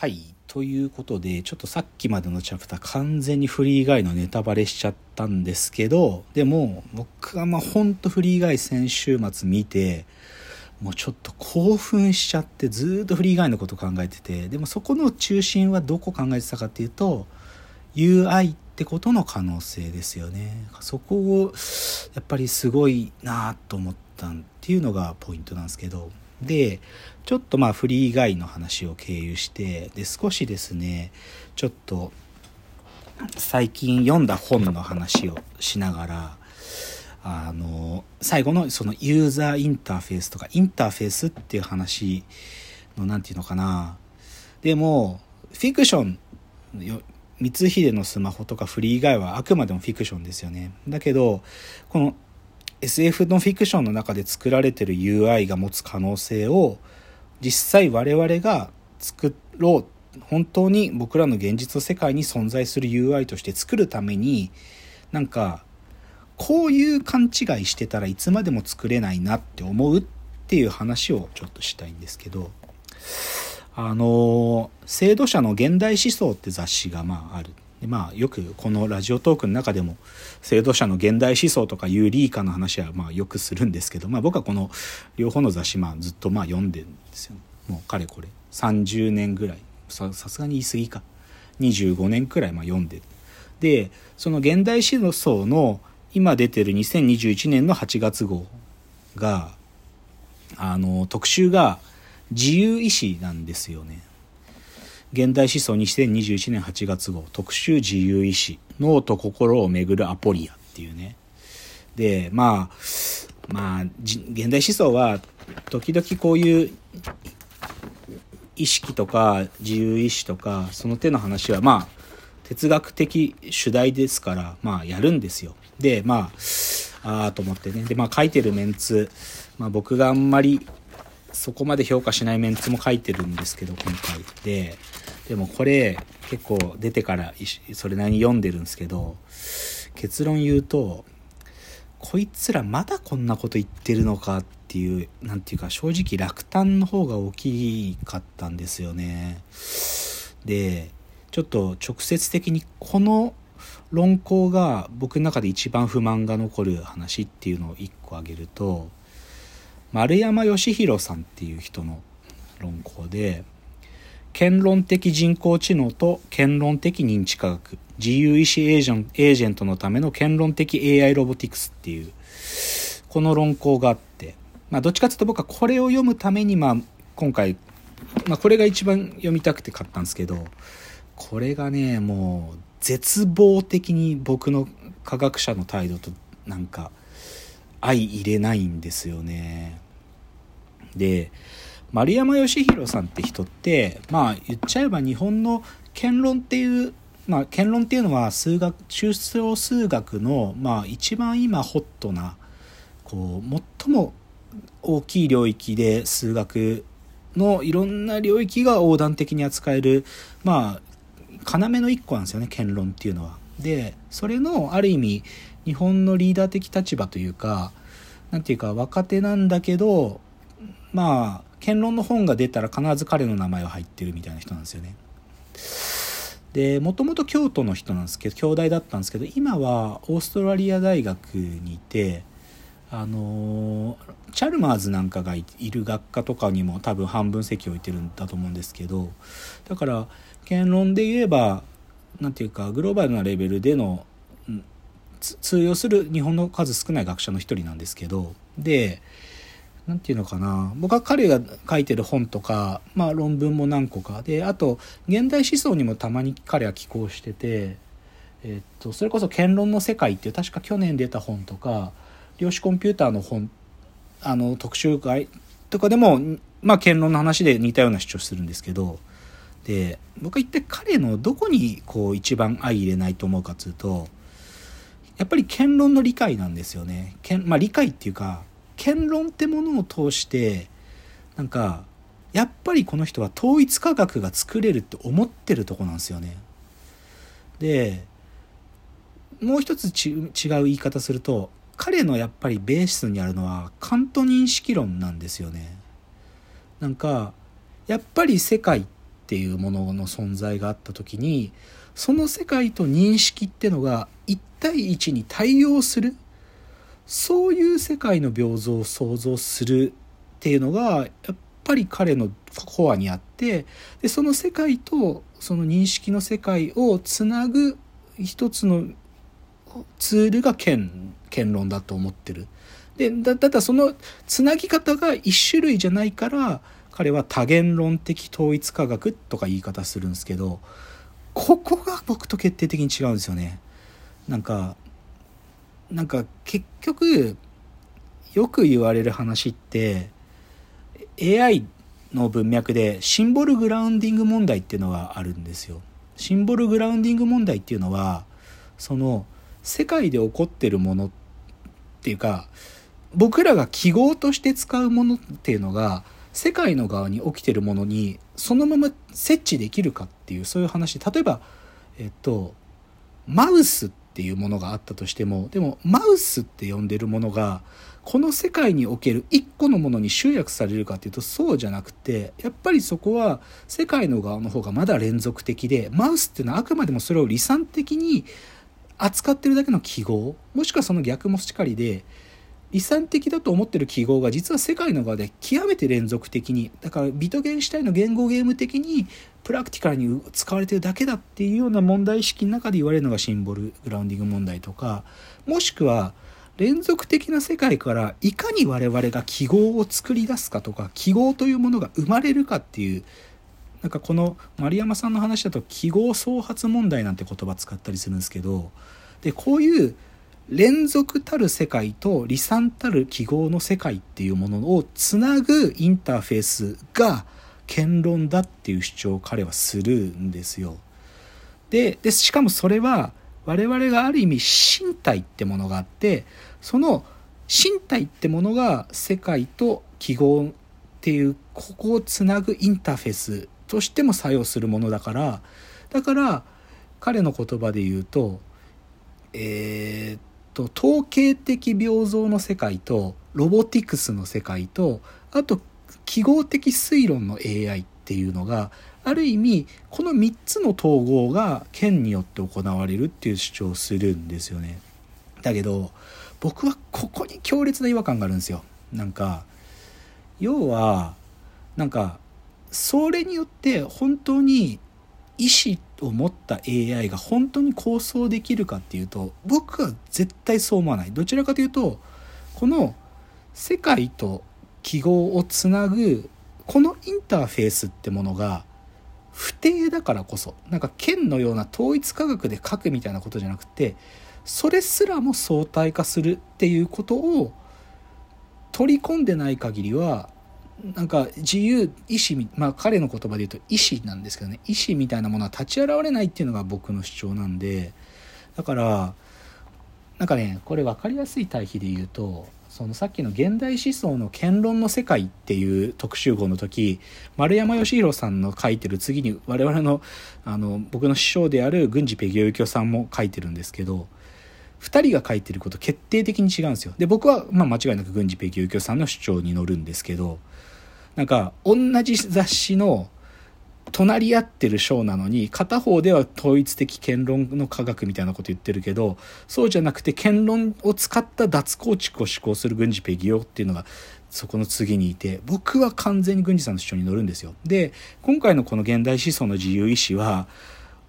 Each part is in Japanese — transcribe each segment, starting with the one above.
はい。ということで、ちょっとさっきまでのチャプター完全にフリー以外のネタバレしちゃったんですけど、でも僕はまあほんとフリー以外先週末見て、もうちょっと興奮しちゃってずっとフリー以外のこと考えてて、でもそこの中心はどこ考えてたかっていうと、UI ってことの可能性ですよね。そこをやっぱりすごいなと思ったっていうのがポイントなんですけど、で、ちょっとまあフリー以外の話を経由して、で、少しですね、ちょっと最近読んだ本の話をしながら、あの、最後のそのユーザーインターフェースとか、インターフェースっていう話の、なんていうのかな。でも、フィクション、よ光秀のスマホとかフリー以外はあくまでもフィクションですよね。だけど、この SF のフィクションの中で作られてる UI が持つ可能性を実際我々が作ろう本当に僕らの現実の世界に存在する UI として作るためになんかこういう勘違いしてたらいつまでも作れないなって思うっていう話をちょっとしたいんですけどあの制度者の現代思想って雑誌がまあある。でまあよくこのラジオトークの中でも制度者の現代思想とかユーリーカの話はまあよくするんですけど、まあ、僕はこの両方の雑誌まあずっとまあ読んでるんですよ。もうかれこれ。30年ぐらい。さすがに言い過ぎか。25年くらいまあ読んでる。でその現代思想の今出てる2021年の8月号があの特集が自由意志なんですよね。現代思想2021年8月号特集自由意志脳と心をめぐるアポリアっていうね。でまあまあ現代思想は時々こういう意識とか自由意志とかその手の話はまあ哲学的主題ですからまあやるんですよ。でまあああと思ってね。でまあ書いてるメンツ、まあ、僕があんまりそこまで評価しないメンツも書いてるんですけど今回。ででもこれ結構出てからそれなりに読んでるんですけど結論言うとこいつらまだこんなこと言ってるのかっていう何て言うか正直落胆の方が大きかったんですよね。でちょっと直接的にこの論考が僕の中で一番不満が残る話っていうのを一個挙げると丸山義弘さんっていう人の論考で権論的人工知能と権論的認知科学自由意志エージェンエージェントのための権論的 AI ロボティクスっていうこの論考があって、まあ、どっちかというと僕はこれを読むために、まあ、今回、まあ、これが一番読みたくて買ったんですけどこれがねもう絶望的に僕の科学者の態度となんか相入れないんですよね。で丸山義弘さんって人ってまあ言っちゃえば日本の権論っていうまあ権論っていうのは数学抽象数学のまあ一番今ホットなこう最も大きい領域で数学のいろんな領域が横断的に扱えるまあ要の一個なんですよね権論っていうのは。でそれのある意味日本のリーダー的立場というか何ていうか若手なんだけどまあ言論の本が出たら必ず彼の名前が入ってるみたいな人なんですよね。でもともと京都の人なんですけど兄弟だったんですけど今はオーストラリア大学にいてあのチャルマーズなんかがいる学科とかにも多分半分席置いてるんだと思うんですけどだから言論で言えば何ていうかグローバルなレベルでの通用する日本の数少ない学者の一人なんですけどで何て言うのかな僕は彼が書いてる本とか、まあ、論文も何個かであと現代思想にもたまに彼は寄稿してて、えっとそれこそ「言論の世界」っていう確か去年出た本とか量子コンピューターの本あの特集会とかでも、まあ、言論の話で似たような主張するんですけどで僕は一体彼のどこにこう一番相入れないと思うかというとやっぱり言論の理解なんですよね。まあ、理解っていうか言論ってものを通してなんかやっぱりこの人は統一科学が作れるって思ってるとこなんですよね。でもう一つ違う言い方すると彼のやっぱりベースにあるのはカント認識論なんですよね。なんかやっぱり世界っっていうものの存在があった時にその世界と認識ってのが1対1に対応するそういう世界の平等を想像するっていうのがやっぱり彼のコアにあってでその世界とその認識の世界をつなぐ一つのツールが剣剣論だと思ってる。でだただそのつなぎ方が一種類じゃないから彼は多元論的統一科学とか言い方するんですけどここが僕と決定的に違うんですよね。なんかなんか結局よく言われる話って AI の文脈でシンボルグラウンディング問題っていうのがあるんですよ。シンボルグラウンディング問題っていうのはその世界で起こってるものっていうか僕らが記号として使うものっていうのが世界の側に起きてるものにそのまま設置できるかっていうそういう話例えばえっとマウスっていうものがあったとしてもでもマウスって呼んでるものがこの世界における一個のものに集約されるかっていうとそうじゃなくてやっぱりそこは世界の側の方がまだ連続的でマウスっていうのはあくまでもそれを理算的に扱ってるだけの記号もしくはその逆もしかりで離散的だと思ってる記号が実は世界の側で極めて連続的にだからビトゲンシュタインの言語ゲーム的にプラクティカルに使われてるだけだっていうような問題意識の中で言われるのがシンボルグラウンディング問題とかもしくは連続的な世界からいかに我々が記号を作り出すかとか記号というものが生まれるかっていうなんかこの丸山さんの話だと記号創発問題なんて言葉使ったりするんですけどでこういう連続たる世界と離散たる記号の世界っていうものをつなぐインターフェースが言論だっていう主張を彼はするんですよ。ででしかもそれは我々がある意味身体ってものがあってその身体ってものが世界と記号っていうここをつなぐインターフェースとしても作用するものだからだから彼の言葉で言うとえー、っと統計的平等の世界とロボティクスの世界とあと記号的推論の AI っていうのがある意味この3つの統合が県によって行われるっていう主張をするんですよね。だけど僕はここに強烈な違和感があるんですよ。なんか要はなんかそれによって本当に意思を持った AI が本当に構想できるかっていうと僕は絶対そう思わない。どちらかというとこの世界と記号をつなぐこのインターフェースってものが不定だからこそなんか剣のような統一科学で書くみたいなことじゃなくてそれすらも相対化するっていうことを取り込んでない限りはなんか自由意志まあ彼の言葉で言うと意志なんですけどね意志みたいなものは立ち現れないっていうのが僕の主張なんでだからなんかねこれ分かりやすい対比で言うとそのさっきの現代思想の言論の世界っていう特集号の時丸山義弘さんの書いてる次に我々のあの僕の師匠である郡司ペギオユキョさんも書いてるんですけど2人が書いてること決定的に違うんですよ。で僕はまあ間違いなく郡司ペギオユキョさんの主張に乗るんですけどなんか同じ雑誌の隣り合ってる章なのに片方では統一的権論の科学みたいなこと言ってるけどそうじゃなくて権論を使った脱構築を施行する軍事ペギオっていうのがそこの次にいて僕は完全に軍事さんの主張に乗るんですよ。で今回のこの現代思想の自由意志は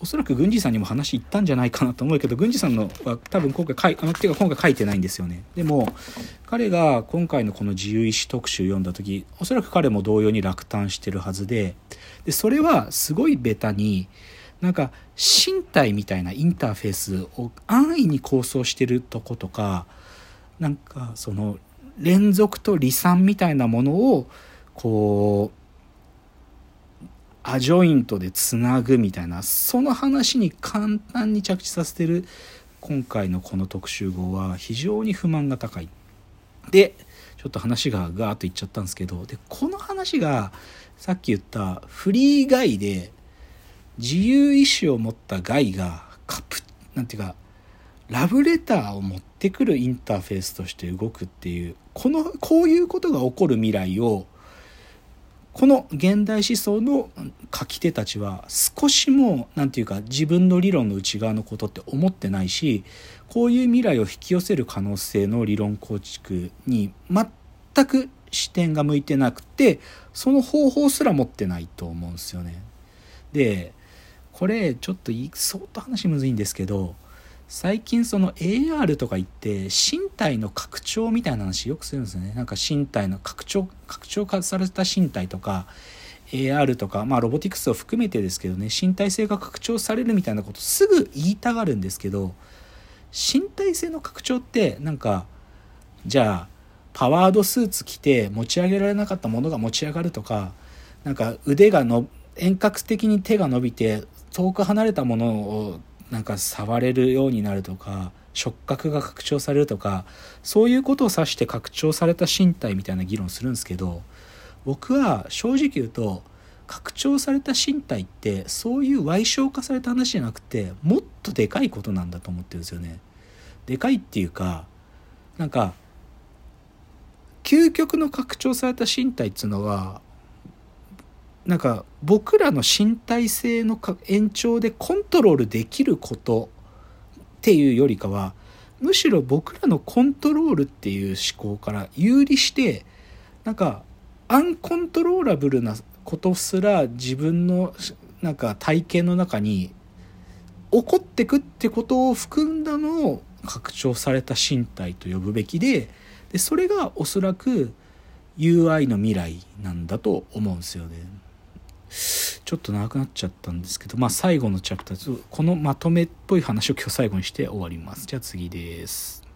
おそらく郡司さんにも話いったんじゃないかなと思うけど郡司さんのは多分今回書いあのてか今回書いてないんですよね。でも彼が今回のこの自由意志特集読んだ時おそらく彼も同様に落胆してるはずででそれはすごいベタになんか身体みたいなインターフェースを安易に構想してるとことかなんかその連続と離散みたいなものをこうアジョイントでつなぐみたいなその話に簡単に着地させてる今回のこの特集号は非常に不満が高い。でちょっと話がガーッといっちゃったんですけどでこの話がさっき言ったフリーガイで自由意志を持ったガイがカプなんていうかラブレターを持ってくるインターフェースとして動くっていうこのこういうことが起こる未来をこの現代思想の書き手たちは少しも何て言うか自分の理論の内側のことって思ってないしこういう未来を引き寄せる可能性の理論構築に全く視点が向いてなくてその方法すら持ってないと思うんですよね。でこれちょっと相当話むずいんですけど最近その AR とか言って身体の拡張みたいな話よくするんですよね。なんか身体の拡張拡張化された身体とか AR とかまあロボティクスを含めてですけどね身体性が拡張されるみたいなことすぐ言いたがるんですけど身体性の拡張ってなんかじゃあパワードスーツ着て持ち上げられなかったものが持ち上がるとかなんか腕がの遠隔的に手が伸びて遠く離れたものをなんか触れるようになるとか触覚が拡張されるとかそういうことを指して拡張された身体みたいな議論するんですけど僕は正直言うと拡張された身体ってそういう歪小化された話じゃなくてもっとでかいことなんだと思ってるんですよね。でかいっていうかなんか究極の拡張された身体っていうのはなんか僕らの身体性の延長でコントロールできることっていうよりかはむしろ僕らのコントロールっていう思考から有利してなんかアンコントローラブルなことすら自分のなんか体験の中に起こってくってことを含んだのを拡張された身体と呼ぶべきででそれがおそらく UI の未来なんだと思うんですよね。ちょっと長くなっちゃったんですけど、まあ最後のチャプター、このまとめっぽい話を今日最後にして終わります。じゃあ次です。